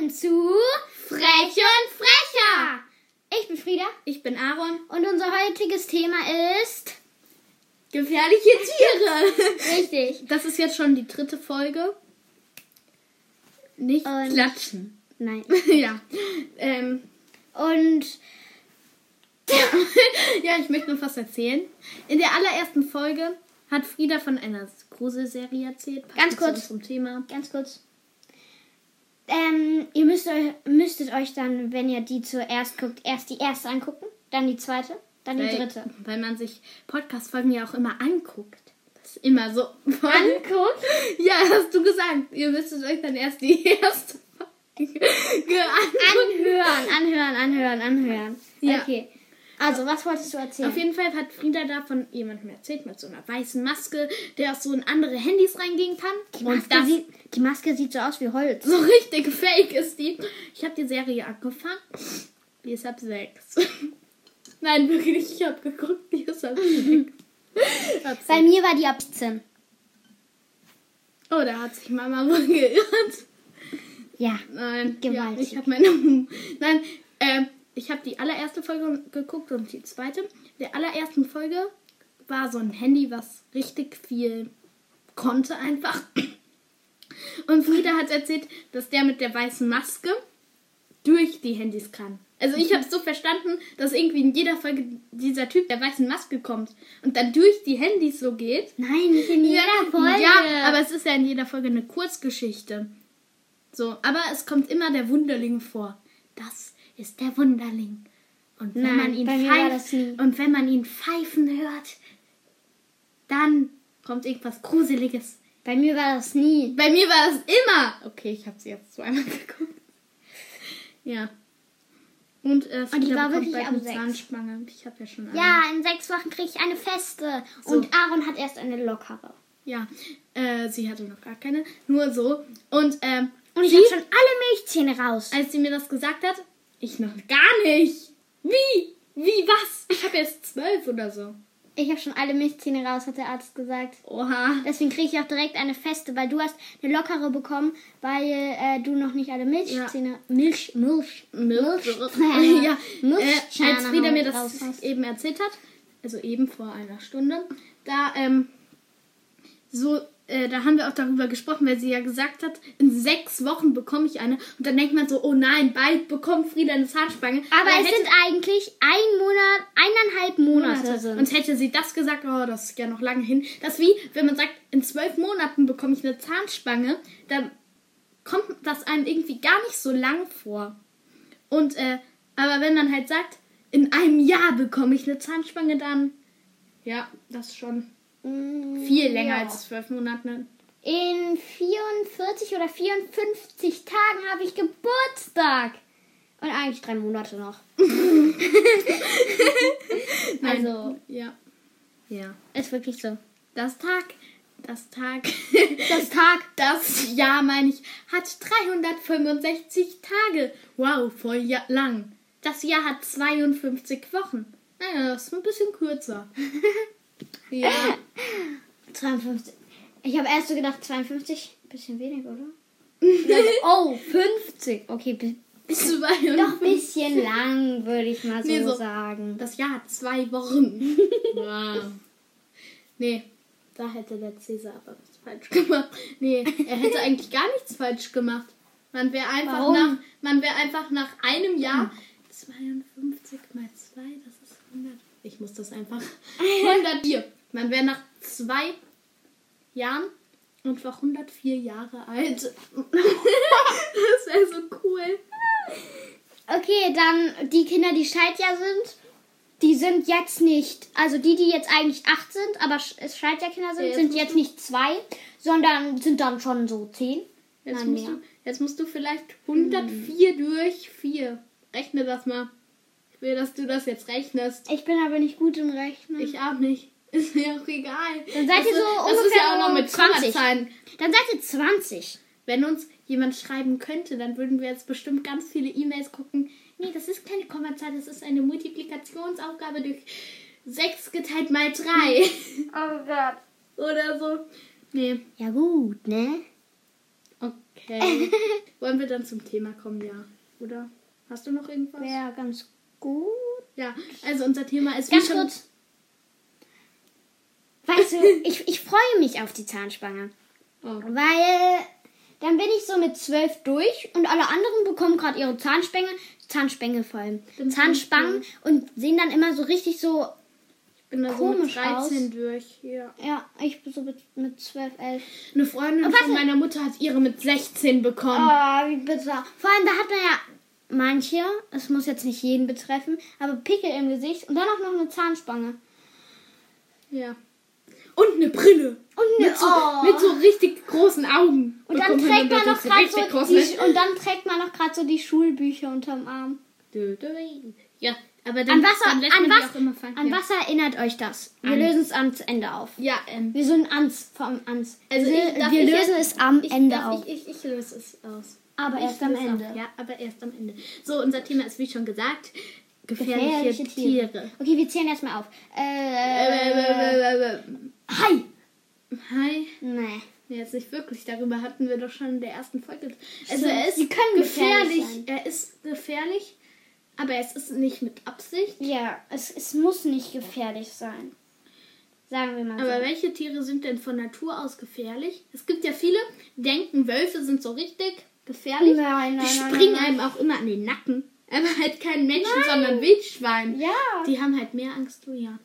willkommen zu Frech und Frecher. Ich bin Frieda Ich bin Aaron. und unser heutiges Thema ist Gefährliche Tiere. richtig. Das ist jetzt schon die dritte Folge. Nicht Und- klatschen. Nein. ja. Ähm, Und ja, ich möchte noch was erzählen. In der allerersten Folge hat Frieda von einer Gruselserie erzählt. Passt Ganz kurz. unserem Thema. ganz kurz. Ähm, ihr müsst euch, müsstet euch dann, wenn ihr die zuerst guckt, erst die erste angucken, dann die zweite, dann die Weil, dritte. weil man sich Podcast-Folgen ja auch immer anguckt. Das ist immer so. Anguckt? Ja, hast du gesagt. Ihr müsstet euch dann erst die erste Folge angucken. Anhören, anhören, anhören, anhören. Ja. Okay. Also, was wolltest du erzählen? Auf jeden Fall hat Frieda da von jemandem erzählt mit so einer weißen Maske, der auch so in andere Handys reingehen kann. die, Und Maske das sieht, die Maske sieht so aus wie Holz. so richtig fake ist die. Ich habe die Serie angefangen. Die ist ab sechs. Nein, wirklich, ich habe geguckt, die ist ab sechs. Ab Bei sechs. mir war die ab 17. Oh, da hat sich Mama wohl geirrt. Ja. Nein, Gewaltig. Ja, ich habe meine. Nein, ähm, ich habe die allererste Folge geguckt und die zweite. Der allerersten Folge war so ein Handy, was richtig viel konnte einfach. Und Frieda hat erzählt, dass der mit der weißen Maske durch die Handys kann. Also ich habe es so verstanden, dass irgendwie in jeder Folge dieser Typ der weißen Maske kommt und dann durch die Handys so geht. Nein, nicht in jeder Folge. Ja, aber es ist ja in jeder Folge eine Kurzgeschichte. So, aber es kommt immer der Wunderling vor. Das ist der Wunderling. Und wenn Nein, man ihn pfeift, und wenn man ihn pfeifen hört, dann kommt irgendwas Gruseliges. Bei mir war das nie. Bei mir war das immer. Okay, ich habe sie jetzt zweimal geguckt. Ja. Und, äh, Und die war wirklich ab sechs. Zahnspange. Ich habe ja schon eine. Ja, in sechs Wochen kriege ich eine feste. So. Und Aaron hat erst eine lockere. Ja, äh, sie hatte noch gar keine. Nur so. Und, ähm, Und ich habe schon alle Milchzähne raus. als sie mir das gesagt hat, ich noch gar nicht. Wie? Wie was? Ich habe erst zwölf oder so. Ich habe schon alle Milchzähne raus, hat der Arzt gesagt. Oha. Deswegen kriege ich auch direkt eine feste, weil du hast eine lockere bekommen, weil äh, du noch nicht alle Milchzähne... Milch, Milch, Milch. Milch. ja, Milch- äh, als Frieda mir das hast. eben erzählt hat, also eben vor einer Stunde, da, ähm, so, äh, da haben wir auch darüber gesprochen, weil sie ja gesagt hat, in sechs Wochen bekomme ich eine. Und dann denkt man so, oh nein, bald bekommt Frieda eine Zahnspange. Aber Weil es sind eigentlich ein Monat, eineinhalb Monate sind. Und hätte sie das gesagt, oh, das ist ja noch lange hin. Das ist wie, wenn man sagt, in zwölf Monaten bekomme ich eine Zahnspange, dann kommt das einem irgendwie gar nicht so lang vor. Und, äh, aber wenn man halt sagt, in einem Jahr bekomme ich eine Zahnspange, dann, ja, das schon Mm, viel länger ja. als zwölf Monate. In 44 oder 54 Tagen habe ich Geburtstag. Und eigentlich drei Monate noch. Nein. Also, Ja. Ja. ist wirklich so. Das Tag, das Tag, Das Tag. Das Jahr, meine ich, hat 365 Tage. Wow, voll ja lang. Das Jahr hat 52 Wochen. Naja, das ist ein bisschen kürzer. ja. 52. Ich habe erst so gedacht 52. Bisschen wenig, oder? Also, oh, 50. Okay, bi- Bis doch ein 52. bisschen lang, würde ich mal so, Nee, so- sagen. Das Jahr hat zwei Wochen. wow. Nee, da hätte der Cäsar aber was falsch gemacht. Nee, er hätte eigentlich gar nichts falsch gemacht. Man wäre einfach Warum? nach man wäre einfach nach einem Jahr 52 mal 2, das ist 100. Ich muss das einfach 104. Man wäre nach zwei Jahren einfach 104 Jahre alt. das wäre so cool. Okay, dann die Kinder, die Schaltjahr sind, die sind jetzt nicht, also die, die jetzt eigentlich acht sind, aber Schaltjahrkinder sind, Ja, jetzt sind jetzt nicht zwei, sondern sind dann schon so zehn. Jetzt Nein, musst, mehr. du, jetzt musst du vielleicht 104 durch 4. Rechne das mal. Will, dass du das jetzt rechnest. Ich bin aber nicht gut im Rechnen. Ich auch nicht. Ist mir auch egal. Dann seid das ihr ist, so Das ist ungefähr ja auch noch so mit 20. Kommazahlen. Dann seid ihr 20. Wenn uns jemand schreiben könnte, dann würden wir jetzt bestimmt ganz viele E-Mails gucken. Nee, das ist keine Kommazahl, das ist eine Multiplikationsaufgabe durch 6 geteilt mal 3. Oh Gott. Oder so. Nee. Ja gut, ne? Okay. Wollen wir dann zum Thema kommen, ja? Oder hast du noch irgendwas? Wäre ganz gut. Ja, also unser Thema ist Ganz wie schon- kurz. Weißt du, ich, ich freue mich auf die Zahnspange. Oh. Weil dann bin ich so mit zwölf durch und alle anderen bekommen gerade ihre Zahnspange, Zahnspange vor allem, Zahnspangen und sehen dann immer so richtig so, Ich bin da so komisch mit 13 aus. durch. Ja. ja, ich bin so mit, mit 12, 11. Eine Freundin von meiner Mutter hat ihre mit 16 bekommen. Oh, wie bitter. Vor allem, da hat man ja manche, es muss jetzt nicht jeden betreffen, aber Pickel im Gesicht und dann auch noch eine Zahnspange. Ja. Und eine Brille. Und eine- mit, so, oh. mit so richtig großen Augen. Und dann trägt man noch gerade so die, und dann trägt man noch gerade so die Schulbücher unterm Arm. Ja, aber dann, An was, dann lässt an man was, auch immer fallen. an ja. was erinnert euch das? Wir An- lösen es ans Ende auf. Ja, ähm. Wir sind ans vom ans. Also wir ich, wir ich lösen jetzt- es am ich, Ende darf auf. Ich, ich, ich löse es aus. Aber erst am Ende. Auf. Ja, aber erst am Ende. So, unser Thema ist wie schon gesagt gefährliche, Gefährliche Tiere. Tiere. Okay, wir zählen erstmal auf. Äh, Hi. Hi. Nee. Jetzt nicht wirklich, darüber hatten wir doch schon in der ersten Folge. Also Stimmt. er ist Sie können gefährlich gefährlich. Er ist gefährlich, aber es ist nicht mit Absicht. Ja, es, es muss nicht gefährlich sein. Sagen wir mal Aber so. welche Tiere sind denn von Natur aus gefährlich? Es gibt ja viele, denken, Wölfe sind so richtig gefährlich. Nein, nein, die springen nein, einem auch immer an den Nacken. Aber halt kein Menschen, sondern Wildschwein. Ja. Die haben halt mehr Angst, du ja.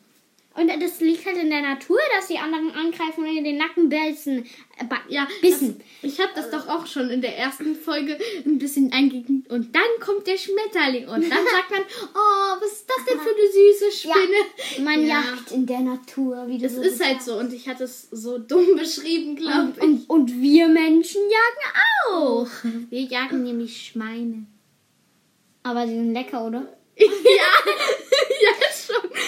Und das liegt halt in der Natur, dass die anderen angreifen und in den Nacken beißen. Äh, Ja, bissen. Das, ich habe das doch auch schon in der ersten Folge ein bisschen eingegeben. Und dann kommt der Schmetterling. Und dann sagt man, oh, was ist das denn für eine süße Spinne? Man Ja. jagt in der Natur, wie Das so ist halt so. Und ich hatte es so dumm beschrieben, glaube Und, und, und wir Menschen jagen auch. ich. Wir jagen nämlich Schweine. Aber sie sind lecker, oder? ja, ja.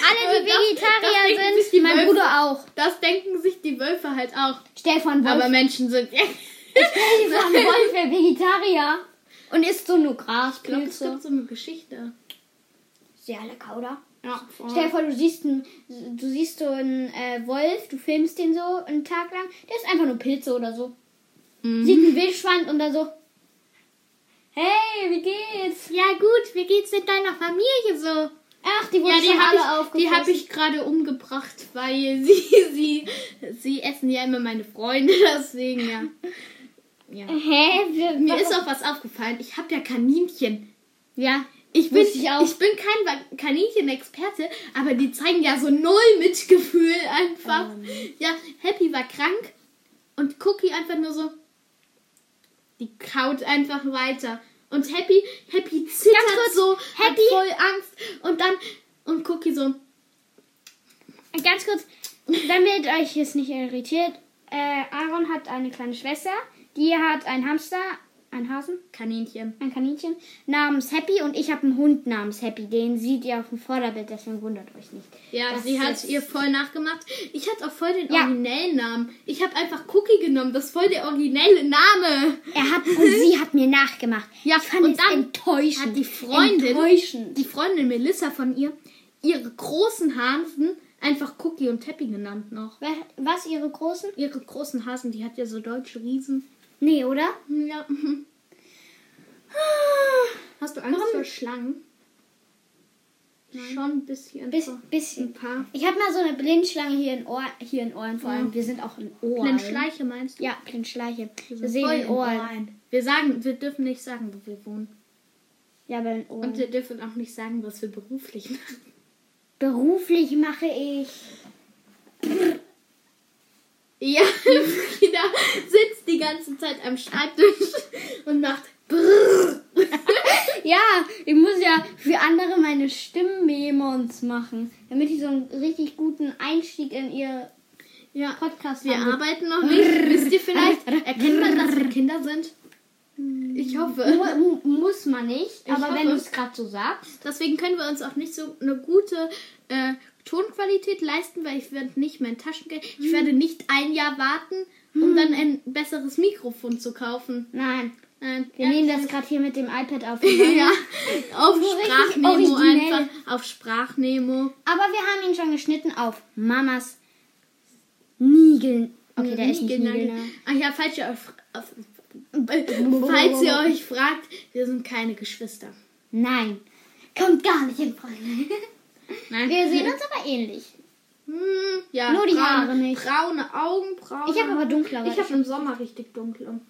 Alle, die das- das Vegetarier denken sich sind, die mein Wölfe- Bruder auch. Das denken sich die Wölfe halt auch. Stell von Wolf. Aber Menschen sind. Dir vor, ein Wolf wäre Vegetarier und isst so nur Ich glaube, es gibt so eine Geschichte. Sehr lecker, oder? Ja, Stell dir vor, du siehst, einen, du siehst so einen äh, Wolf, du filmst den so einen Tag lang, der isst einfach nur Pilze oder so. Mhm. Sieht einen Wildschwein und dann so, hey, wie geht's? Ja, gut, wie geht's mit deiner Familie so? Ach, die wurden Ja, die schon habe alle ich, die aufgefressen. hab ich gerade umgebracht, weil sie, sie, sie essen ja immer meine Freunde, deswegen ja. ja. Hä? Wir, Mir warum- ist auch was aufgefallen. Ich habe ja Kaninchen. Ja, Ich bin, ich auch. ich bin kein Kaninchen-Experte, aber die zeigen ja so null Mitgefühl einfach. Ähm. Ja, Happy war krank und Cookie einfach nur so. Die kaut einfach weiter. Und Happy, Happy zittert kurz, so, Happy- hat voll Angst. Und dann, und Cookie so, Ganz kurz, damit euch es nicht irritiert, äh, Aaron hat eine kleine Schwester, die hat einen Hamster, einen Hasen, Kaninchen. ein Kaninchen, namens Happy und ich habe einen Hund namens Happy. Den seht ihr auf dem Vorderbild, deswegen wundert euch nicht. Ja, Das sie hat ihr voll nachgemacht. Ich hatte auch voll den Ja. originellen Namen. Ich habe einfach Cookie genommen. Das ist voll der originelle Name. Er hat und sie hat mir nachgemacht. Ja, ich fand und dann enttäuschend. hat die Freundin, Enttäuschend. die Freundin Melissa von ihr, ihre großen Hasen einfach Cookie und Happy genannt noch. Was, ihre großen? Ihre großen Hasen, die hat ja so deutsche Riesen. Nee, oder? Ja. Hast du Angst vor Schlangen? Schon ein bisschen. Bis, Ein bisschen. paar. Ich habe mal so eine Blindschlange hier in, Ohr, hier in Ohren vor allem. Wir sind auch in Ohren. Kleine Schleiche meinst du? Ja, Blindschleiche. Wir sehen in Ohren. Ohren. Wir sagen, wir dürfen nicht sagen, wo wir wohnen. Ja, aber in Ohren. Und wir dürfen auch nicht sagen, was wir beruflich machen. Beruflich mache ich. Ja, Frieda sitzt die ganze Zeit am Schreibtisch und macht Brrr. Ja, ich muss ja für andere meine Stimmmemos machen, damit ich so einen richtig guten Einstieg in ihr Ja, Podcast wir habe. arbeiten noch nicht. Wisst ihr vielleicht, erkennt man, dass wir Kinder sind? Ich hoffe. Mu mu- muss man nicht, aber hoffe. wenn du es gerade so sagst. Deswegen können wir uns auch nicht so eine gute äh, Tonqualität leisten, weil ich werde nicht mein Taschengeld, ich werde nicht ein Jahr warten, um dann ein besseres Mikrofon zu kaufen. Nein, Nein, wir nehmen das gerade hier mit dem iPad auf. ja, auf Sprachnemo einfach, auf Sprachnemo. Aber wir haben ihn schon geschnitten auf Mamas Nigeln. Okay, der ist nicht Nigelnagel. Nigeln. Ach ja, falsch, auf, auf Falls ihr euch fragt, wir sind keine Geschwister. Nein. Kommt gar nicht in Frage. Nein. Wir sehen uns aber ähnlich. Hm, ja, Nur die braune, Haare nicht. Braune Augen, braune Ich habe aber dunklere. Ich habe im Sommer richtig dunkle.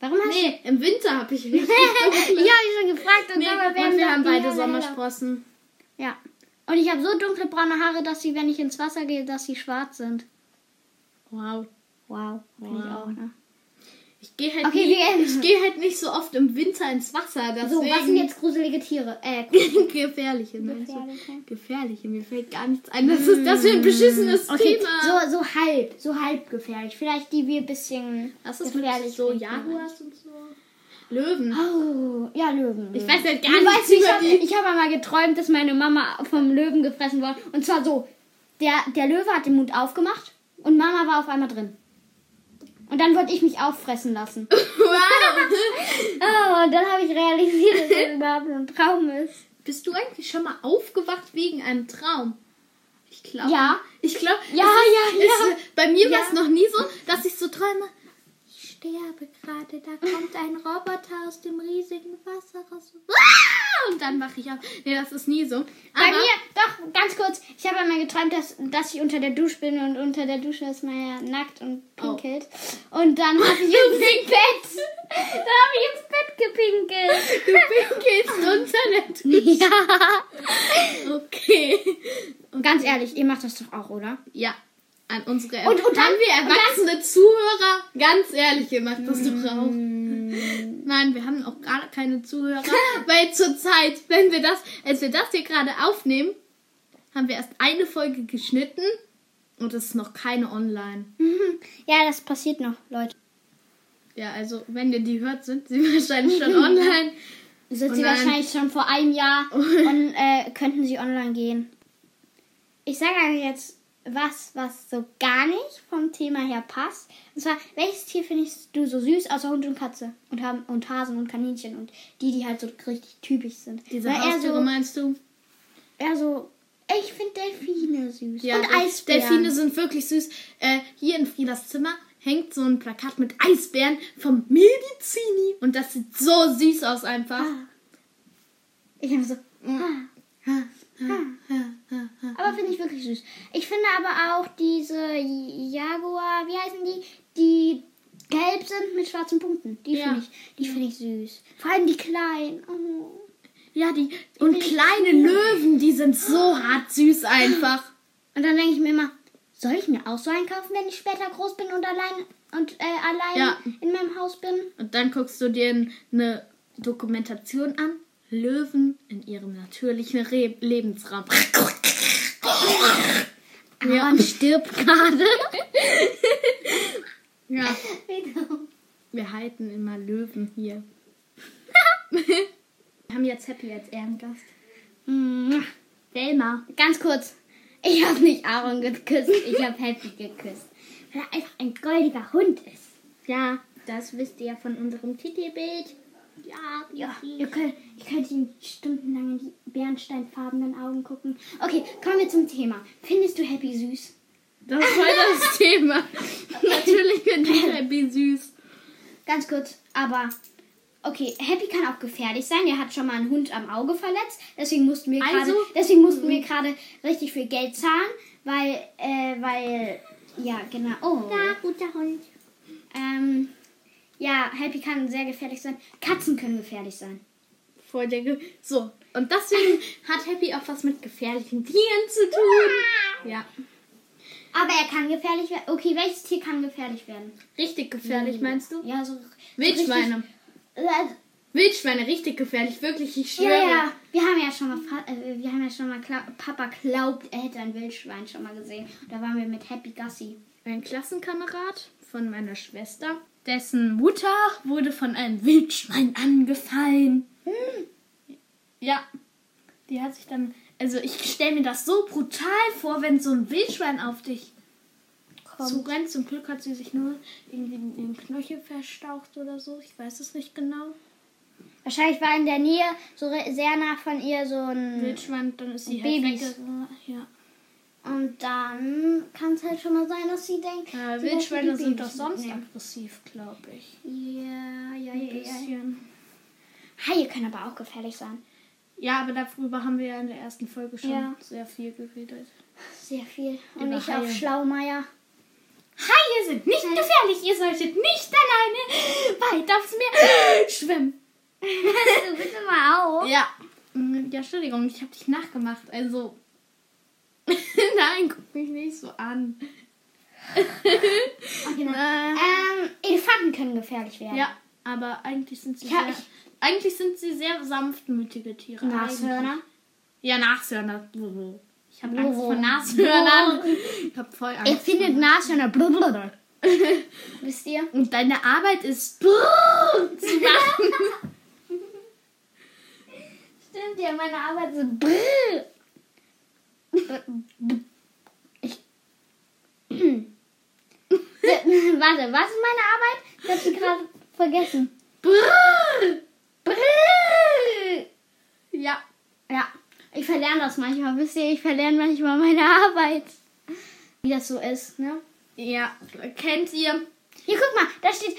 Warum hast Nee, im Winter habe ich richtig du... ich dunkle. habe schon gefragt und nee, Sommer und werden wir haben beide. Sommersprossen. Ja. Und ich habe so dunkle braune Haare, dass sie, wenn ich ins Wasser gehe, dass sie schwarz sind. Wow. Wow. Finde ich Wow. auch, ne? Ich gehe halt, Okay, nie, ich gehe halt nicht so oft im Winter ins Wasser. Deswegen So, was sind jetzt gruselige Tiere? Äh, gefährliche, meinst du? Gefährliche. Gefährliche, mir fällt gar nichts ein. Das ist das für ein beschissenes okay, Thema. so, so halb, so halb gefährlich. Vielleicht die wir ein bisschen Was ist gefährlich so. Jaguars und so? Löwen. Oh, ja, Löwen. Ich weiß halt gar Du nichts weißt, ich über habe die. ich hab einmal geträumt, dass meine Mama vom Löwen gefressen wurde. Und zwar so, der, der Löwe hat den Mund aufgemacht und Mama war auf einmal drin. Und dann wollte ich mich auffressen lassen. Wow. Oh, und dann habe ich realisiert, dass das überhaupt ein Traum ist. Bist du eigentlich schon mal aufgewacht wegen einem Traum? Ich glaube. Ja. Ich glaube. Ja, ist, ja, ja. Es, bei mir war es Ja. noch nie so, dass ich so träume. Ich sterbe gerade, da kommt ein Roboter aus dem riesigen Wasser raus. Und dann wache ich auf. Nee, das ist nie so. Bei mir, doch, ganz kurz. Ich habe einmal geträumt, dass, dass ich unter der Dusche bin und unter der Dusche ist man ja nackt und pinkelt. Und dann habe ich ins Bett. Dann habe ich ins Bett gepinkelt. Du pinkelst unter der Dusche. Ja. Okay. Ganz ehrlich, ihr macht das doch auch, oder? Ja. An unsere Und- und dann- haben wir und dann- erwachsene Zuhörer. Ganz ehrlich, ihr macht das doch auch. Nein, wir haben auch gar keine Zuhörer, weil zur Zeit, wenn wir das, als wir das hier gerade aufnehmen, haben wir erst eine Folge geschnitten und es ist noch keine online. Ja, das passiert noch, Leute. Ja, also wenn ihr die hört, sind sie wahrscheinlich schon online. Sind sie wahrscheinlich schon vor einem Jahr und äh, könnten sie online gehen. Ich sage euch jetzt was, was so gar nicht vom Thema her passt. Und zwar, welches Tier findest du so süß, außer Hund und Katze? Und, haben, und Hasen und Kaninchen und die, die halt so richtig typisch sind. Diese Weil Haustiere so, meinst du? eher so, ich finde Delfine süß. Ja, und Eisbären. Delfine sind wirklich süß. Äh, hier in Friedas Zimmer hängt so ein Plakat mit Eisbären vom Medizini. Und das sieht so süß aus einfach. Ah. Ich habe so, ah. Aber finde ich wirklich süß. Ich finde aber auch diese Jaguar, wie heißen die? Die gelb sind mit schwarzen Punkten. Die Ja. finde ich, die finde ich süß. Vor allem die kleinen. Oh. Ja, die und kleine Löwen, die sind so hart süß einfach. Und dann denke ich mir immer, soll ich mir auch so einen kaufen, wenn ich später groß bin und allein und äh, allein Ja. in meinem Haus bin? Und dann guckst du dir eine Dokumentation an. Löwen in ihrem natürlichen Re Lebensraum. Ja. Aaron stirbt gerade. Ja, wir halten immer Löwen hier. wir haben jetzt Happy als Ehrengast. Selma. Ganz kurz. Ich habe nicht Aaron geküsst, ich habe Happy geküsst. Weil er einfach ein goldiger Hund ist. Ja, das wisst ihr ja von unserem Titelbild. Ja, Ja, ihr könnt, ich könnte ihn stundenlang in die bernsteinfarbenen Augen gucken. Okay, kommen wir zum Thema. Findest du Happy süß? Das war das Thema. Natürlich finde ich Happy süß. Ganz kurz, aber okay, Happy kann auch gefährlich sein. Er hat schon mal einen Hund am Auge verletzt. Deswegen mussten wir gerade, Also- deswegen mussten wir gerade richtig viel Geld zahlen, weil, äh, weil, ja, genau. Oh. Ja, guter Hund. Ähm, ja, Happy kann sehr gefährlich sein. Katzen können gefährlich sein. Voll der Ge so, und deswegen hat Happy auch was mit gefährlichen Tieren zu tun. Ja. Aber er kann gefährlich werden. Okay, welches Tier kann gefährlich werden? Richtig gefährlich, meinst du? Ja, so. Wildschweine. So richtig, Wildschweine, richtig gefährlich, wirklich, ich äh, schwöre. ja, ja. Wir haben ja schon mal, äh, wir haben ja schon mal, Kla Papa glaubt, er hätte ein Wildschwein schon mal gesehen. Da waren wir mit Happy Gassi. Ein Klassenkamerad von meiner Schwester, dessen Mutter wurde von einem Wildschwein angefallen. Ja, die hat sich dann. Also ich stelle mir das so brutal vor, wenn so ein Wildschwein auf dich Kommt. zurennt. Zum Glück hat sie sich nur irgendwie den Knöchel verstaucht oder so. Ich weiß es nicht genau. Wahrscheinlich war in der Nähe so sehr nah von ihr so ein. Wildschwein, dann ist sie Babys. halt weggerannt. Ja. Und dann kann es halt schon mal sein, dass sie denkt. Sie Wildschweine sind doch sonst mitnehmen. aggressiv, glaube ich. Ja, ja, Ein ja, ja. bisschen. Haie können aber auch gefährlich sein. Ja, aber darüber haben wir ja in der ersten Folge schon Ja. sehr viel geredet. Sehr viel. Und Über ich Haie. auf Schlaumeier. Haie sind nicht gefährlich. Ihr solltet nicht alleine weit aufs Meer schwimmen. du bitte mal auf. Ja. Mm, Ja, Entschuldigung, ich habe dich nachgemacht. Also. Nein, guck mich nicht so an. Okay, nein. Ähm, Elefanten können gefährlich werden. Ja, aber eigentlich sind sie Ja, sehr, ich- eigentlich sind sie sehr sanftmütige Tiere. Nashörner. Ja, Nashörner. Ich habe Angst vor Nashörnern. Ich habe voll Angst. Ihr findet Nashörner. Blablabla. Wisst ihr? Und deine Arbeit ist zu machen. Stimmt ja, meine Arbeit ist. Ich. Warte, was ist meine Arbeit? Ich hab sie gerade vergessen. Brrr. Brrr. Ja. Ja, ich verlerne das manchmal. Wisst ihr, ich verlerne manchmal meine Arbeit. Wie das so ist, ne? Ja, kennt ihr? Hier, guck mal, da steht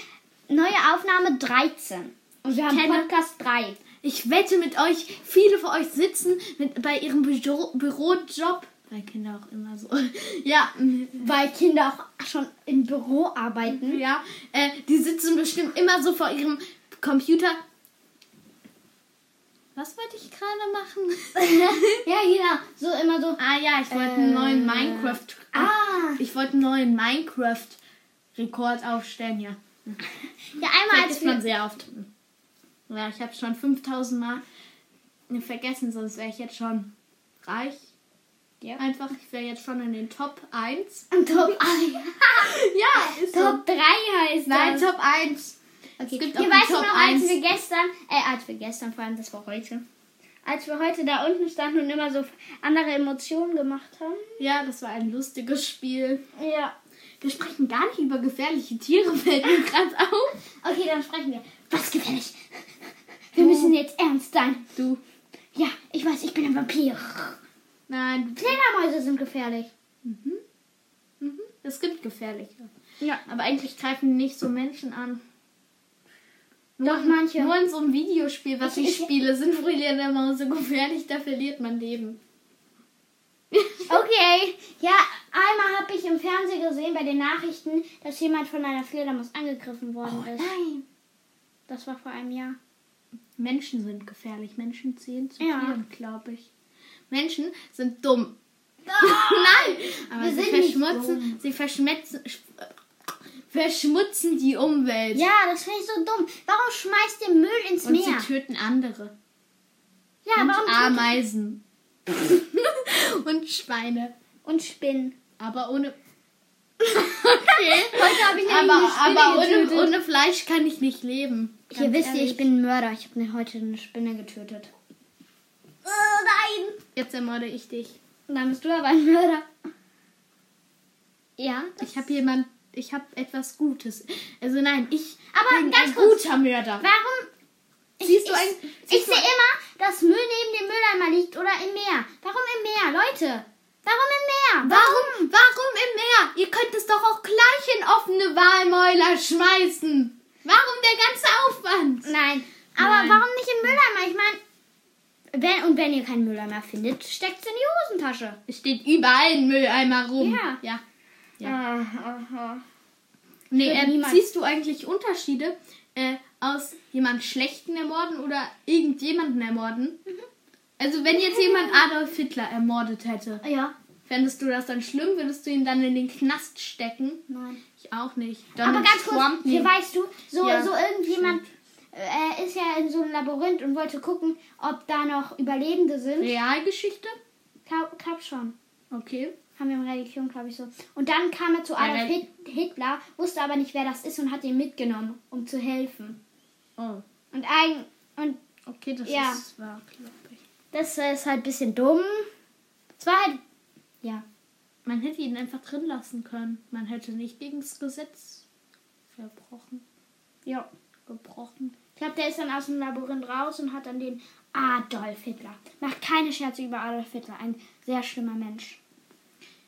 neue Aufnahme 13. Und wir haben Podcast 3. Ich wette mit euch, viele von euch sitzen mit, bei ihrem Büro, Bürojob, weil Kinder auch immer so, ja, Weil Kinder auch schon im Büro arbeiten. ja, äh, die sitzen bestimmt immer so vor ihrem Computer. Was wollte ich gerade machen? ja, genau. So immer so. ah ja, ich wollte einen Äh, neuen Minecraft. Ah. Ich wollte einen neuen Minecraft-Rekord aufstellen, ja. Ja, einmal als Vergisst man wir. sehr oft. Ja, ich habe schon 5000 Mal vergessen, sonst wäre ich jetzt schon reich. Ja. Einfach, ich wäre jetzt schon in den Top 1. Top 1. Ja, ist Top 3 heißt Nein, das. Top 1. Okay. Es gibt Hier auch weißt die du Top noch, als 1. wir gestern, äh, als wir gestern, vor allem das war heute, als wir heute da unten standen und immer so andere Emotionen gemacht haben. Ja, das war ein lustiges Spiel. Ja. Wir sprechen gar nicht über gefährliche Tiere, fällt mir gerade auf. Okay, dann sprechen wir. Was gefährlich? Wir müssen jetzt ernst sein. Du. Ja, ich weiß, ich bin ein Vampir. Nein. Fledermäuse sind gefährlich. Mhm. Es gibt gefährliche. Ja. Aber eigentlich greifen die nicht so Menschen an. Nur, Doch, manche. Nur in so einem Videospiel, was ich, Ich- spiele, sind Fledermäuse gefährlich, da verliert man Leben. Okay. Ja, einmal habe ich im Fernsehen gesehen bei den Nachrichten, dass jemand von einer Fledermaus angegriffen worden ist. nein. Das war vor einem Jahr. Menschen sind gefährlich. Menschen zählen zu Ja. Tieren, glaube ich. Menschen sind dumm. Nein! Aber Wir sie verschmutzen, sie verschmutzen, verschmutzen die Umwelt. Ja, das finde ich so dumm. Warum schmeißt ihr Müll ins Und Meer? sie töten andere. Ja, und Ameisen. und Schweine. und Spinnen. Aber ohne. Okay. Heute habe ich aber aber ohne, ohne Fleisch kann ich nicht leben. Hier wisst ihr, ich bin ein Mörder. Ich habe heute eine Spinne getötet. Oh nein! Jetzt ermorde ich dich. Und dann bist du aber ein Mörder. Ja. Ich habe jemand. Ich habe etwas Gutes. Also nein, ich Aber bin ganz ein kurz. guter Mörder. Warum? Siehst du ich, ein- ich, du sehe immer, dass Müll neben dem Mülleimer liegt oder im Meer. Warum im Meer, Leute? Warum im Meer? Warum? Warum im Meer? Ihr könnt es doch auch gleich in offene Walmäuler schmeißen. Warum der ganze Aufwand? Nein. Aber Nein. warum nicht im Mülleimer? Ich meine, wenn, und wenn ihr keinen Mülleimer findet, steckt es in die Hosentasche. Es steht überall ein Mülleimer rum. Ja. ja. Ja. aha. Nee, äh, siehst du eigentlich Unterschiede äh, aus jemand Schlechten ermorden oder irgendjemanden ermorden? Mhm. Also wenn jetzt jemand Adolf Hitler ermordet hätte, Ja. fändest du das dann schlimm? Würdest du ihn dann in den Knast stecken? Nein. Ich auch nicht. Aber Donald ganz kurz, Trump hier nie. weißt du, so, Ja, so irgendjemand äh, ist ja in so einem Labyrinth und wollte gucken, ob da noch Überlebende sind. Realgeschichte? Glaub, glaub schon. Okay. Haben wir in Religion, glaube ich, so. Und dann kam er zu Adolf Hit Hitler, wusste aber nicht, wer das ist und hat ihn mitgenommen, um zu helfen. Oh. Und, ein, und Okay, das Ja. ist wahr, glaube ich. das ist halt ein bisschen dumm. Es war halt, ja. Man hätte ihn einfach drin lassen können. Man hätte nicht gegen das Gesetz verbrochen. Ja. Gebrochen. Ich glaube, der ist dann aus dem Labyrinth raus und hat dann den Adolf Hitler. Macht keine Scherze über Adolf Hitler. Ein sehr schlimmer Mensch.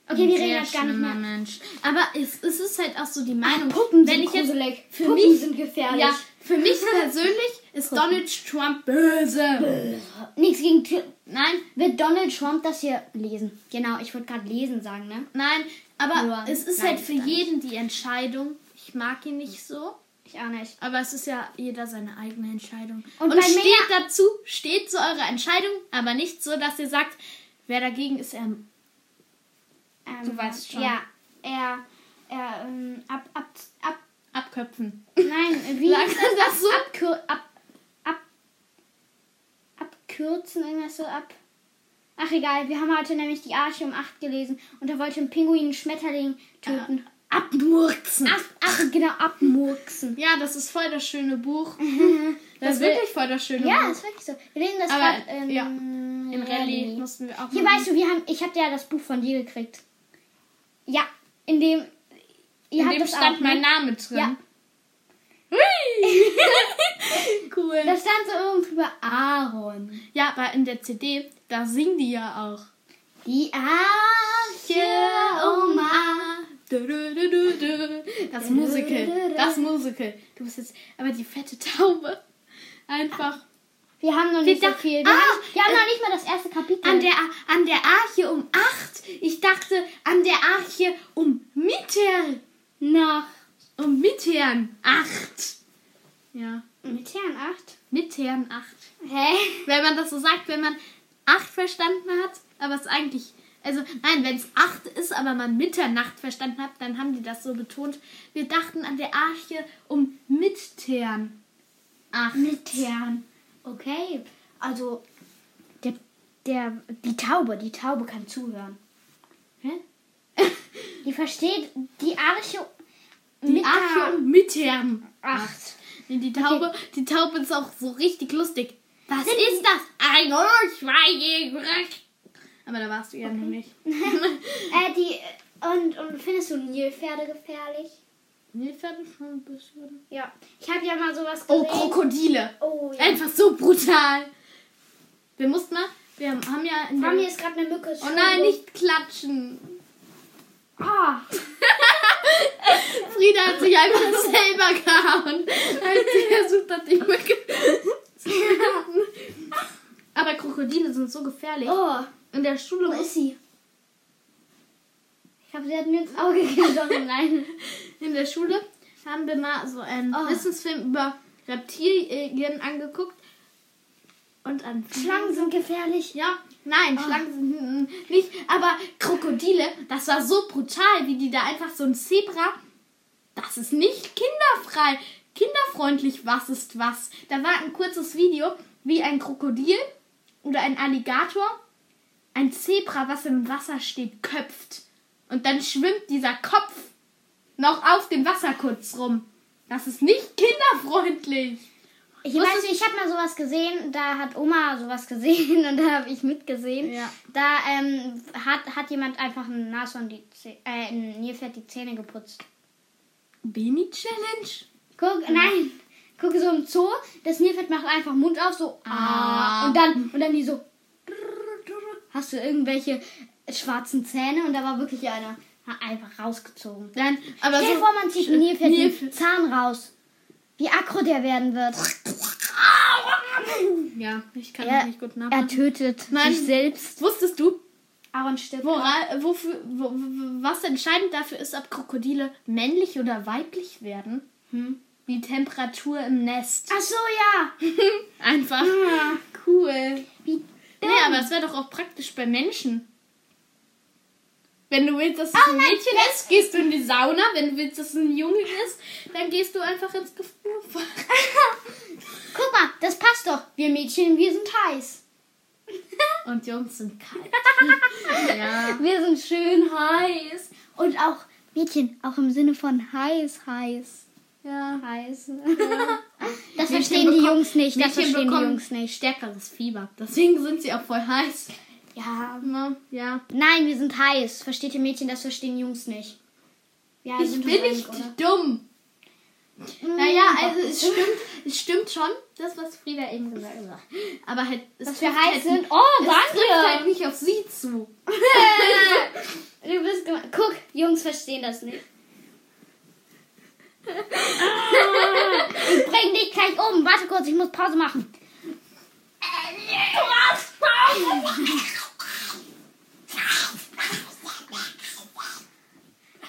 Okay, wir reden jetzt gar nicht mehr. Mensch. Aber es, es ist halt auch so die Meinung, Puppen wenn sind ich jetzt gruselig. für Puppen mich sind gefährlich. Ja, für mich persönlich ist Donald Trump böse. Nichts gegen Tür. Nein, Wird Donald Trump das hier lesen? Genau, ich wollte gerade lesen sagen, ne? nein, aber Ja, es ist nein, halt für gar nicht. jeden die Entscheidung. Ich mag ihn nicht so. Ich auch nicht. Aber es ist ja jeder seine eigene Entscheidung. Und Und, steht dazu, steht zu eurer Entscheidung, aber nicht so, dass ihr sagt, wer dagegen ist, er. Ähm, Du weißt schon. Ja, er, er, ähm, ab, ab, ab, Abköpfen. nein, wie Sagt ist er das so? Abkür, ab, ab, abkürzen, irgendwas so ab. Ach egal, wir haben heute nämlich die Arche um 8 gelesen und da wollte ein Pinguin einen Schmetterling töten. Abmurksen. Ach, ach, genau, abmurksen. Ja, das ist voll das schöne Buch. Das ist will- wirklich voll das schöne Ja, Buch. ist wirklich so. Wir lesen das gerade in, ja, In Rallye mussten wir auch Hier machen. weißt du, wir haben, ich habe ja das Buch von dir gekriegt. Ja, in dem. Ihr In dem stand auch, mein ne? Name drin. Ja. cool. Da stand so oben drüber Aaron. ja, aber in der CD, da singen die ja auch. Die Arche, oh du. Das Musical. Das Musical. Du bist jetzt. Aber die fette Taube. Einfach. Wir haben noch nicht Wir so viel. Wir, Ah, haben, wir haben noch nicht mal das erste Kapitel. An der, an der Arche um 8. Ich dachte an der Arche um Mittern. Nach. Um Mittern 8. Ja. Mit Herrn 8. Mittern 8. Hä? Wenn man das so sagt, wenn man 8 verstanden hat, aber es eigentlich. Also, nein, wenn es 8 ist, aber man Mitternacht verstanden hat, dann haben die das so betont. Wir dachten an der Arche um Mittern 8. Mit Herrn. Okay. Also, der, der, die Taube, die Taube kann zuhören. Hä? Die versteht die Arche. Die mit Arche Mittern 8. Nee, die Taube, die Taube ist auch so richtig lustig. Was ist das? Ein Ohrschweige. Aber da warst du ja noch nicht. Äh, die. Und, und findest du Nilpferde gefährlich? Fertig schon ein bisschen. Ja. Ich habe ja mal sowas gesehen. Oh, Krokodile. Oh, ja. Einfach so brutal. Wir mussten mal, wir haben ja Vor der, mir ist gerade eine Mücke. Oh nein, nicht klatschen. Ah. Frieda hat sich einfach selber gehauen, als sie versucht hat, die Mücke zu retten. Aber Krokodile sind so gefährlich. Oh. In der Schule Wo ist sie? Ich habe sie hat mir ins Auge gestochen. Nein. In der Schule haben wir mal so einen Oh. Wissensfilm über Reptilien angeguckt. Und an Schlangen sind gefährlich. Ja, nein, Schlangen sind nicht. Aber Krokodile, das war so brutal, wie die da einfach so ein Zebra. Das ist nicht kinderfrei. Kinderfreundlich, was ist was. Da war ein kurzes Video, wie ein Krokodil oder ein Alligator ein Zebra, was im Wasser steht, köpft. Und dann schwimmt dieser Kopf noch auf dem Wasser kurz rum. Das ist nicht kinderfreundlich. Ich weiß nicht, ich habe mal sowas gesehen, da hat Oma sowas gesehen und da habe ich mitgesehen. Ja. Da ähm, hat, hat jemand einfach ein Nashorn die Zäh äh, ein Nilpferd die Zähne geputzt. Baby Challenge? Guck, nein, guck so im Zoo, das Nilpferd macht einfach Mund auf, so Ah. ah. Und dann, und dann die so, hast du irgendwelche schwarzen Zähne und da war wirklich einer einfach rausgezogen. Nein, aber Stell so. vor, man zieht ein Nilpferd den. Zahn raus. Wie aggro der werden wird. Ja, ich kann Er, das nicht gut er nachmachen. tötet Nein. sich selbst. Wusstest du, Aaron stirbt. wora, wofür, wo, was entscheidend dafür ist, ob Krokodile männlich oder weiblich werden? Hm? Die Temperatur im Nest. Ach so, ja. Einfach. Ah, Cool. wie Nee, aber es wäre doch auch praktisch bei Menschen. Wenn du willst, dass es Oh ein Mädchen ist, gehst du in die Sauna. Wenn du willst, dass es ein Junge ist, dann gehst du einfach ins Gefrierfach. Guck mal, das passt doch. Wir Mädchen, wir sind heiß. Und Jungs sind kalt. ja. Wir sind schön heiß. Und auch Mädchen, auch im Sinne von heiß, heiß. Ja. Heiß. Das Mädchen verstehen die bekommen- Jungs nicht. Das Mädchen verstehen die Jungs nicht. Stärkeres Fieber. Deswegen sind sie auch voll heiß. Ja. Na, ja. Nein, wir sind heiß. Versteht ihr Mädchen, das verstehen Jungs nicht. Ja, Ich bin nicht oder? dumm. Naja, also es stimmt, es stimmt schon, das, was Frieda eben gesagt hat. Aber halt, es Dass wir heiß halt, sind. Oh, es trifft danke. halt nicht auf sie zu. Du bist gemein. Guck, Jungs verstehen das nicht. ich bring dich gleich um. Warte kurz, ich muss Pause machen.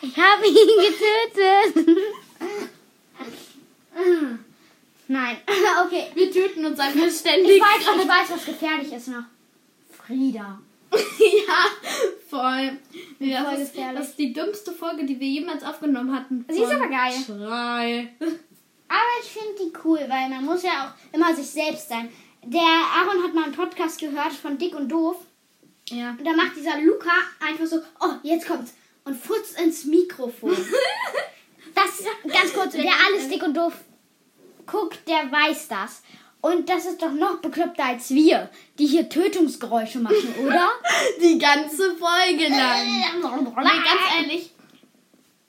Ich habe ihn getötet. Nein, okay. Wir töten uns einfach Ich ständig. weiß, ich weiß, was gefährlich ist noch. Frieda. ja, voll. Nee, Voll das, ist, gefährlich. das ist die dümmste Folge, die wir jemals aufgenommen hatten. Sie ist aber geil. Schrei. Aber ich finde die cool, weil man muss ja auch immer sich selbst sein. Der Aaron hat mal einen Podcast gehört von Dick und Doof. Ja. Und da macht dieser Luca einfach so, oh, jetzt kommt's. Und futzt ins Mikrofon. Das, ganz kurz, wer alles Dick und Doof guckt, der weiß das. Und das ist doch noch bekloppter als wir, die hier Tötungsgeräusche machen, oder? Die ganze Folge lang. Nee, ganz ehrlich,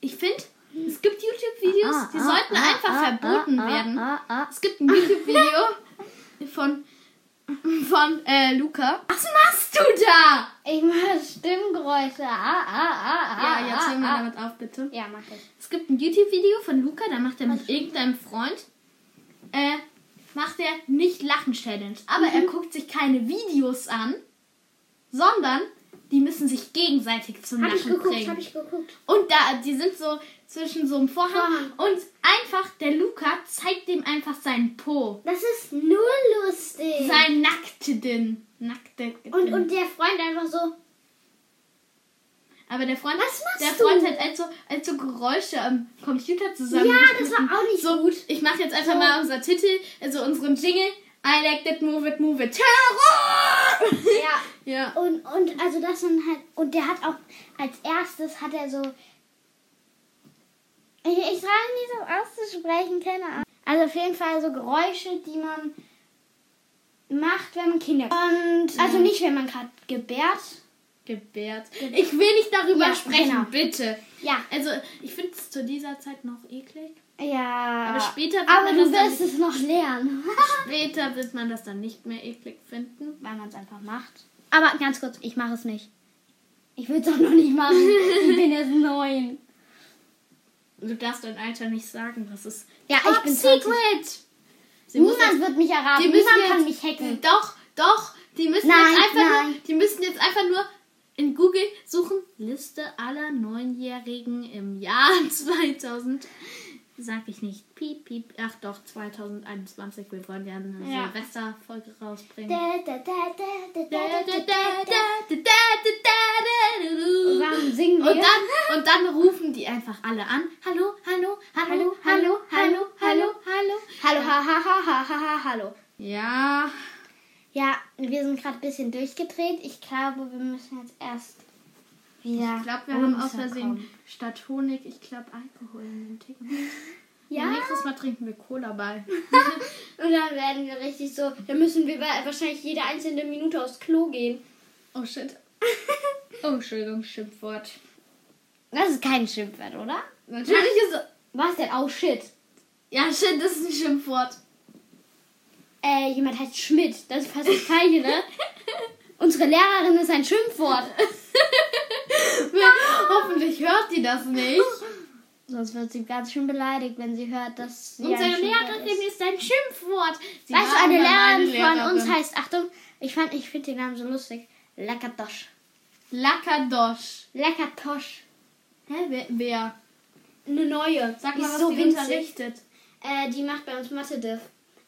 ich finde, es gibt YouTube-Videos, Ah, die sollten einfach verboten werden. Es gibt ein YouTube-Video von, von äh, Luca. Was machst du da? Ich mache Stimmgeräusche. Ah, ah, ah, ah, Ja, jetzt ah, hör mal ah. damit auf, bitte. Ja, mach ich. Es gibt ein YouTube-Video von Luca, da macht er mit irgendeinem Freund, äh, macht er nicht Lachen-Challenge. Aber er guckt sich keine Videos an, sondern die müssen sich gegenseitig zum Hab Lachen ich geguckt, bringen. hab ich geguckt. Und da, die sind so zwischen so einem Vorhang Vorhang. und einfach, der Luca zeigt dem einfach seinen Po. Das ist nur lustig. Sein nackten. Nackte. und, und der Freund einfach so, Aber der Freund, Was machst der du? Freund hat als so, als so Geräusche am Computer zusammen. Ja, das war auch nicht so, gut. Ich mache jetzt einfach So. mal unser Titel, also unseren Jingle. I like that move it, move it. Terror! Ja. ja. Und, und also das sind halt, und der hat auch, als erstes hat er so, ich, ich trage nie so auszusprechen, keine Ahnung. Also auf jeden Fall so Geräusche, die man macht, wenn man Kinder Und, also nicht, wenn man gerade gebärt. Gebärt. Ich will nicht darüber Ja, sprechen, genau. bitte. Ja. Also, ich finde es zu dieser Zeit noch eklig. Ja. Aber später wird Aber man du das dann- wirst es noch lernen. Später wird man das dann nicht mehr eklig finden. Weil man es einfach macht. Aber ganz kurz, ich mache es nicht. Ich will es auch noch nicht machen. ich bin jetzt neun. Du darfst dein Alter nicht sagen, das ist Ja, Top ich bin 20. Secret. Niemand wird mich erraten. Niemand kann mich hacken. Doch, doch. Die müssen Nein, jetzt einfach nein. nur, die müssen jetzt einfach nur in Google suchen Liste aller Neunjährigen im Jahr 2000. Sag ich nicht. Piep, piep. Ach doch, 2021. Wir wollen ja eine Ja. Silvesterfolge rausbringen. Warum singen wir? Und dann, und dann rufen die einfach alle an. Hallo, hallo, hallo, hallo, hallo, hallo, hallo. Hallo, ha, ha, ha, ha, ha, ha, hallo. Ja, Ja, wir sind gerade ein bisschen durchgedreht. Ich glaube, wir müssen jetzt erst wieder. ich glaube, wir haben aus. Versehen statt Honig, ich glaube, Alkohol in den gemacht. Ja. Nächstes Mal trinken wir Cola bei. Und dann werden wir richtig so. Dann müssen wir wa- wahrscheinlich jede einzelne Minute aufs Klo gehen. Oh shit. Oh, Entschuldigung, Schimpfwort. Das ist kein Schimpfwort, oder? Natürlich ist es. Was denn? Oh shit. Ja, shit, das ist ein Schimpfwort. Äh, jemand heißt Schmidt. Das ist fast das gleiche, ne? Unsere Lehrerin ist ein Schimpfwort. Hoffentlich hört die das nicht. Sonst wird sie ganz schön beleidigt, wenn sie hört, dass sie Unsere Lehrerin ist. ist ein Schimpfwort. Sie Weißt du, eine Lehrerin von uns heißt, Achtung, ich fand, ich finde den Namen so lustig. Lakatosch. Lakadosch. Lakatosch. Hä, wer? wer? Eine neue. Sag mal, was so die winzig. unterrichtet. Äh, die macht bei uns Mathe-Diff.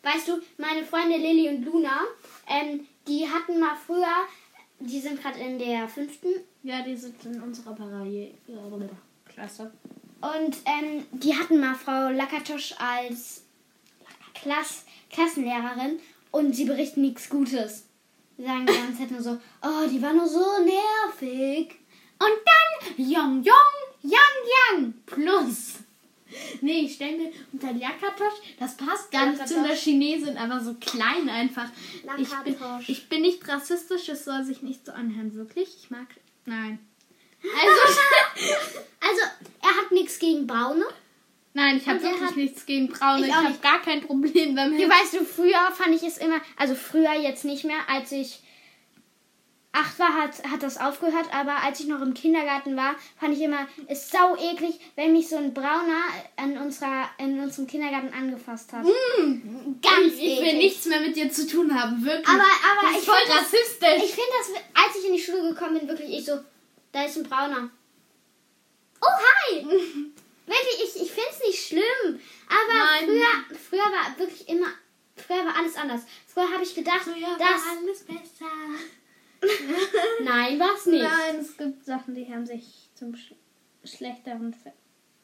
Weißt du, meine Freunde Lilly und Luna, ähm, die hatten mal früher, die sind gerade in der fünften Ja, die sind in unserer Parallelklasse. und ähm, die hatten mal Frau Lakatosch als Klass Klassenlehrerin und sie berichten nichts Gutes. Sie sagen die ganze Zeit nur so, oh, die war nur so nervig. Und dann Yong Yong Yang Yang plus. Nee, ich stelle mir unter Lakatosch, das passt gar nicht zu einer. Chinesin, aber so klein einfach. Ich bin, ich bin nicht rassistisch, es soll sich nicht so anhören, wirklich. Ich mag. Nein. Also, Also, er hat nichts gegen Braune. Nein, ich habe wirklich hat- nichts gegen Braune. Ich Ich, habe gar kein Problem damit. Du weißt du, früher fand ich es immer, also früher jetzt nicht mehr, als ich acht war, hat, hat das aufgehört, aber als ich noch im Kindergarten war, fand ich immer, es sau eklig, wenn mich so ein Brauner an unserer, in unserem Kindergarten angefasst hat. Ganz ich, ich will eklig. nichts mehr mit dir zu tun haben, wirklich. Aber, aber Das ich ist voll find das- rassistisch. Ich finde das, als ich in die Schule gekommen bin, wirklich ich so, da ist ein Brauner. Oh, hi! wirklich, ich, ich finde es nicht schlimm. Aber Nein. früher, früher war wirklich immer, früher war alles anders. Früher habe ich gedacht, dass... alles besser. Nein, war's nicht. Nein, es gibt Sachen, die haben sich zum Sch Schlechteren ver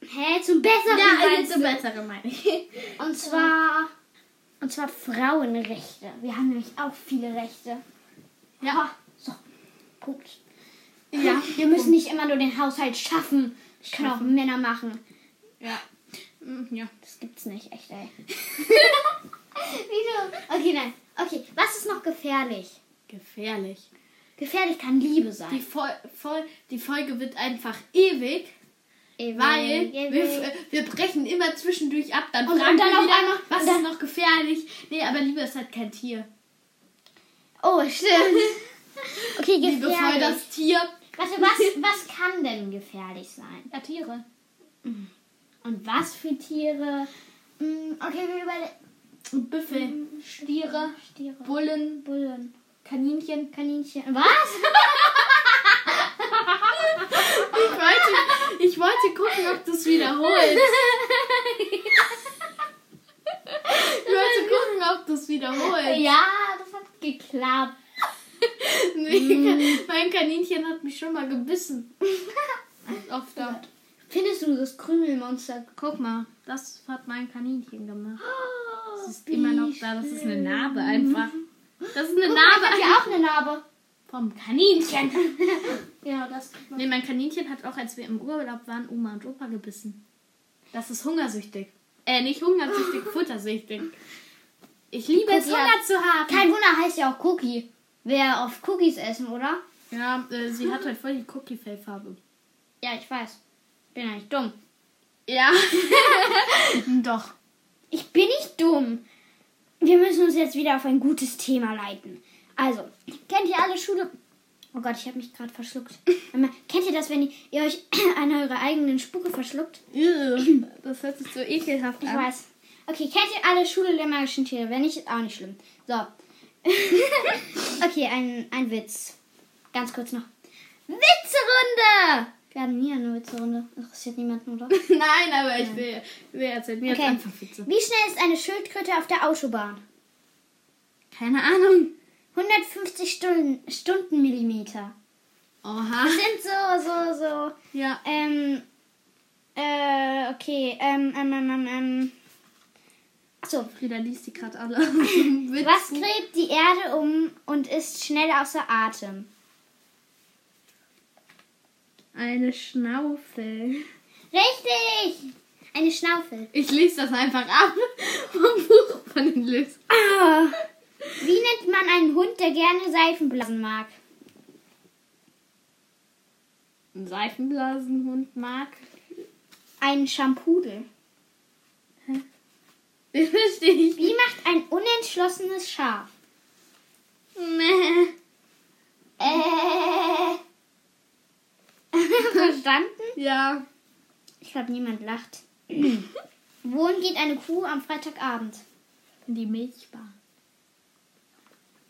Hä, zum Besseren Ja, meinst zum? Besseren meine ich. Und zwar... Und zwar Frauenrechte. Wir haben nämlich auch viele Rechte. Ja. So, Punkt. Ja. Wir müssen nicht immer nur den Haushalt schaffen. Das können auch. Männer machen. Ja. Mm, Ja. Das gibt's nicht, echt, ey. Wieso? Okay, nein. Okay, was ist noch gefährlich? Gefährlich. Gefährlich kann Liebe Die, sein. Fol Fol die Folge wird einfach ewig, Ewig, weil ewig. wir, wir brechen immer zwischendurch ab. Dann Und- fragen und dann wir wieder, einmal- was ist noch gefährlich? Nee, aber Liebe ist halt kein Tier. Oh, stimmt. Okay, Liebevoll gefährlich. das Tier. Warte, was, was kann denn gefährlich sein? Ja, Tiere. Und was für Tiere? Hm, Okay, wir überlegen. Büffel, Stiere, Stiere. Bullen, Bullen. Kaninchen. Kaninchen. Was? Ich wollte, ich wollte gucken, ob du es wiederholst. Ich wollte gucken, ob du es wiederholst. ja, das hat geklappt. Nee, mein Kaninchen hat mich schon mal gebissen. Oft dort. Findest du das Krümelmonster? Guck mal, das hat mein Kaninchen gemacht. Das ist immer noch da. Das ist eine Narbe einfach. Das ist eine Guck, Narbe hat ja auch eine Narbe. vom Kaninchen. Ja, das. Nee, mein Kaninchen hat auch, als wir im Urlaub waren, Oma und Opa gebissen. Das ist hungersüchtig. Äh, nicht hungersüchtig, futtersüchtig. Ich liebe es, Cookie Hunger hat- zu haben. Kein Wunder heißt ja auch Cookie. Wer auf Cookies essen, oder? Ja, äh, sie hat halt voll die Cookie-Fellfarbe. Ja, ich weiß. Bin nicht dumm. Ja. Doch. Ich bin nicht dumm. Wir müssen uns jetzt wieder auf ein gutes Thema leiten. Also, kennt ihr alle Schule? Oh Gott, ich habe mich gerade verschluckt. Kennt ihr das, wenn ihr, euch an eure eigenen Spucke verschluckt? Das hört sich so ekelhaft Ich an. weiß. Okay, kennt ihr alle Schule der magischen Tiere? Wenn nicht, ist auch nicht schlimm. So. okay, ein, ein Witz. Ganz kurz noch. Witzerunde! Wir hatten nie eine Witzerunde. Interessiert niemanden, oder? Nein, aber ich will, will erzählen mir Okay. einfach Witze. Wie schnell ist eine Schildkröte auf der Autobahn? Keine Ahnung. 150 Stunden, Stundenmillimeter. Oha. Das sind so, so, so. Ja. Ähm, äh, okay, ähm, ähm, ähm, ähm, ähm. So. Frieda liest die gerade alle. Was gräbt die Erde um und ist schnell außer Atem? Eine Schnaufel. Richtig! Eine Schnaufel. Ich lese das einfach ab vom Buch von den Lips. Ah. Wie nennt man einen Hund, der gerne Seifenblasen mag? Ein Seifenblasenhund mag. Ein Schampudel. Den verstehe ich. Wie macht ein unentschlossenes Schaf? Mäh. Äh. Verstanden? Ja. Ich glaube, niemand lacht. Wohin geht eine Kuh am Freitagabend? In die Milchbar.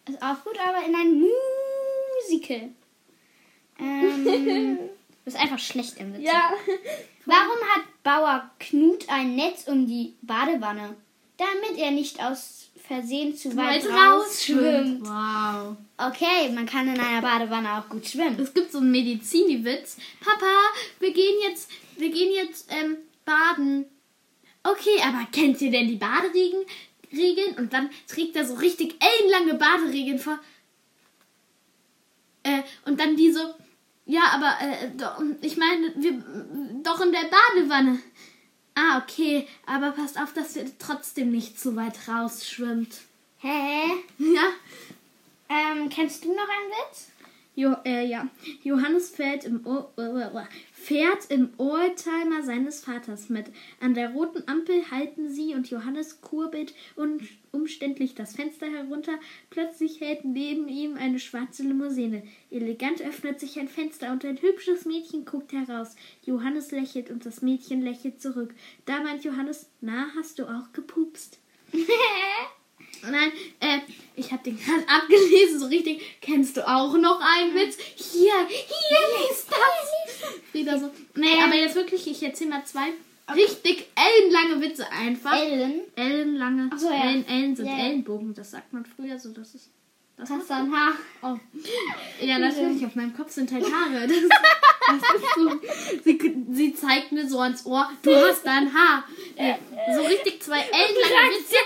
Ist auch gut, aber in ein Musical. Ähm, du bist einfach schlecht im Witz. Ja. Warum hat Bauer Knut ein Netz um die Badewanne? Damit er nicht aus Versehen zu weit rausschwimmt. Wow. Okay, man kann in einer Badewanne auch gut schwimmen. Es gibt so einen Medizini-Witz. Papa, wir gehen jetzt, wir gehen jetzt ähm, baden. Okay, aber kennt ihr denn die Baderegeln? Regeln? Und dann trägt er so richtig ellenlange Baderegeln vor. Äh, und dann die so, ja, aber äh, doch, ich meine, wir doch in der Badewanne. Ah, okay, aber passt auf, dass ihr trotzdem nicht zu weit rausschwimmt. Hä? Ja? Ähm, kennst du noch einen Witz? Jo, äh, ja. Johannes fährt im, o fährt im Oldtimer seines Vaters mit. An der roten Ampel halten sie und Johannes kurbelt un umständlich das Fenster herunter. Plötzlich hält neben ihm eine schwarze Limousine. Elegant öffnet sich ein Fenster und ein hübsches Mädchen guckt heraus. Johannes lächelt und das Mädchen lächelt zurück. Da meint Johannes, na, hast du auch gepupst? Nein, äh, ich habe den gerade abgelesen, so richtig. Kennst du auch noch einen Witz? Hier, hier liest das. Frieda so. Nee, aber jetzt wirklich, ich erzähle mal zwei richtig ellenlange Witze einfach. Ellen. Ellenlange. Ach so, ja. Ellen, Ellen sind Ja, ja. Ellenbogen, das sagt man früher so, das ist. Das Hast du ein Haar? Oh. Ja, natürlich, auf meinem Kopf sind halt Haare. Das, das ist so. Sie, sie zeigt mir so ans Ohr, du hast da ein Haar. Nee, so richtig zwei ellenlange Witze.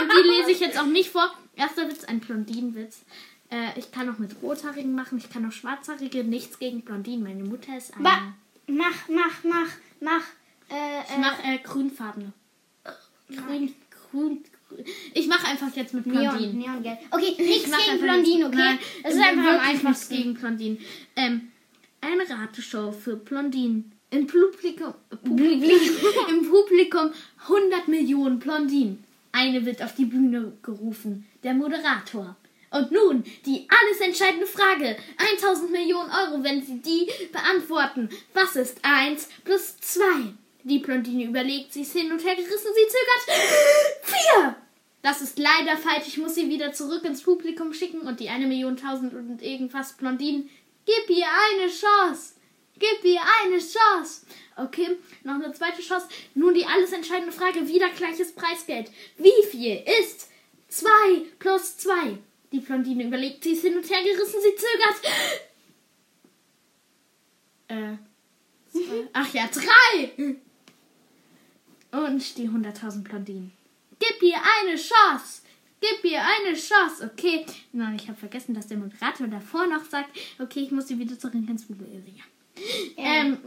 Und die lese ich jetzt auch nicht vor. Erster Witz, ein Blondinenwitz. Äh, ich kann auch mit Rothaarigen machen, ich kann auch Schwarzhaarige. Nichts gegen Blondinen. Meine Mutter ist eine. Ba mach, mach, mach, mach. Äh, Ich mache äh, grünfarbene. Grün, grün, grün. Ich mache einfach jetzt mit Blondinen. Neon, Neongelb. Okay, nichts mach gegen Blondinen, okay? Nein, das ist einfach am einfachsten. gegen Blondinen. Ähm, eine Rateshow für Blondinen. Im Publikum, Publikum, Im Publikum 100 Millionen Blondinen. Eine wird auf die Bühne gerufen. Der Moderator. Und nun die alles entscheidende Frage. 1000 Millionen Euro, wenn Sie die beantworten. Was ist 1 plus 2? Die Blondine überlegt, sie ist hin und her gerissen, sie zögert. 4! Das ist leider falsch. Ich muss sie wieder zurück ins Publikum schicken und die eine Million tausend und irgendwas Blondinen. Gib ihr eine Chance. Gib ihr eine Chance. Okay, noch eine zweite Chance. Nun die alles entscheidende Frage. Wieder gleiches Preisgeld. Wie viel ist 2 plus 2? Die Blondine überlegt, sie ist hin und her gerissen, sie zögert. Äh. Zwei. Ach ja, drei! Und die 100.000 Blondinen. Gib ihr eine Chance! Gib ihr eine Chance! Okay. Nein, ich habe vergessen, dass der Moderator davor noch sagt, okay, ich muss sie wieder zurück ins Publikum. Ja. Ähm,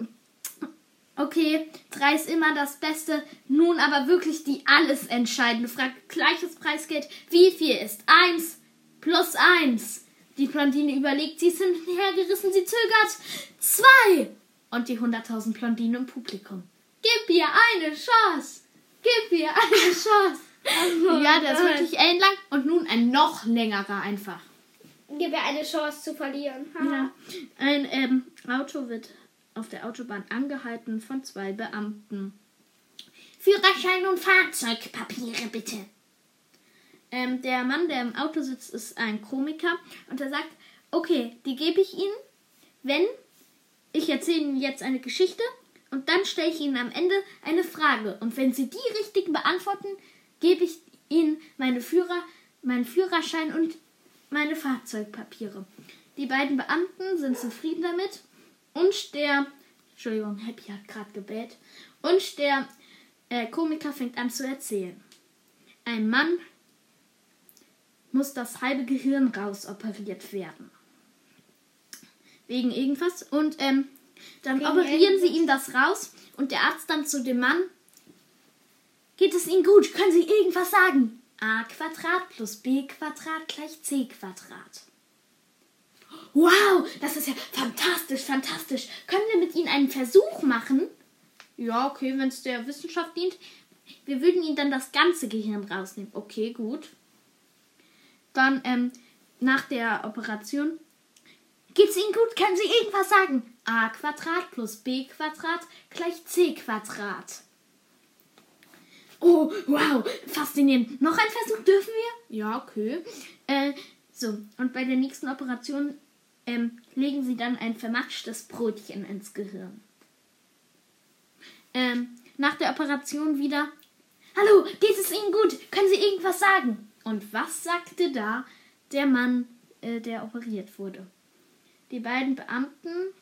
okay, drei ist immer das Beste. Nun aber wirklich die alles entscheidende Frage. Gleiches Preisgeld. Wie viel ist eins plus eins? Die Blondine überlegt, sie ist hin und her gerissen, sie zögert. Zwei! Und die 100.000 Blondinen im Publikum. Gib ihr eine Chance! Gib ihr eine Chance! ja, der ist wirklich ellenlang. Und nun ein noch längerer einfach. Gib mir eine Chance zu verlieren. Ja. Ein ähm, Auto wird auf der Autobahn angehalten von zwei Beamten. Führerschein und Fahrzeugpapiere bitte. Ähm, der Mann, der im Auto sitzt, ist ein Komiker und er sagt, okay, die gebe ich Ihnen, wenn ich erzähle Ihnen jetzt eine Geschichte und dann stelle ich Ihnen am Ende eine Frage. Und wenn Sie die richtig beantworten, gebe ich Ihnen meine Führer, meinen Führerschein und meine Fahrzeugpapiere. Die beiden Beamten sind zufrieden damit und der, Entschuldigung, Happy hat gerade gebellt, und der äh, Komiker fängt an zu erzählen. Ein Mann muss das halbe Gehirn rausoperiert werden. Wegen irgendwas. Und ähm, dann Wegen operieren sie ihm das raus und der Arzt dann zu dem Mann. Geht es Ihnen gut? Können Sie irgendwas sagen? a Quadrat plus b Quadrat gleich c Quadrat. Wow, das ist ja fantastisch, fantastisch. Können wir mit Ihnen einen Versuch machen? Ja, okay, wenn es der Wissenschaft dient. Wir würden Ihnen dann das ganze Gehirn rausnehmen. Okay, gut. Dann ähm, nach der Operation. Geht's Ihnen gut? Können Sie irgendwas sagen? a Quadrat plus b Quadrat gleich c Quadrat. Oh, wow, faszinierend. Noch ein Versuch dürfen wir? Ja, okay. Äh, so, und bei der nächsten Operation ähm, legen sie dann ein vermatschtes Brotchen ins Gehirn. Ähm, nach der Operation wieder. Hallo, geht es Ihnen gut? Können Sie irgendwas sagen? Und was sagte da der Mann, äh, der operiert wurde? Die beiden Beamten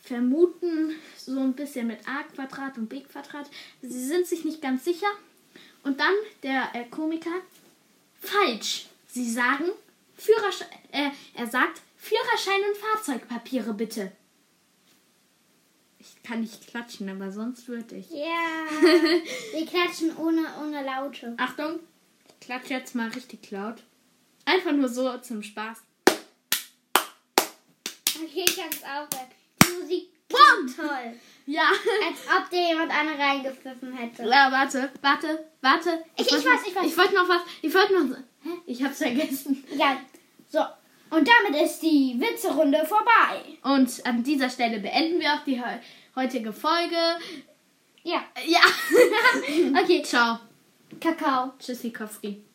vermuten so ein bisschen mit a Quadrat und b Quadrat. Sie sind sich nicht ganz sicher. Und dann der äh, Komiker. Falsch. Sie sagen Führerschein. Äh, er sagt Führerschein und Fahrzeugpapiere bitte. Ich kann nicht klatschen, aber sonst würde ich. Ja. Wir klatschen ohne, ohne Laute. Achtung, ich klatsche jetzt mal richtig laut. Einfach nur so zum Spaß. Okay, ich hab's auch. Die Musik klingt toll. Ja. Als ob dir jemand eine reingepfiffen hätte. Ja, warte, warte, warte. Ich- ich wollte weiß, noch- ich weiß. Ich wollte noch was. Ich wollte noch. Hä? Ich hab's vergessen. Ja, so. Und damit ist die Witzerunde vorbei. Und an dieser Stelle beenden wir auch die heu- heutige Folge. Ja, Ja. okay. Ciao. Kakao. Czy Sikowski?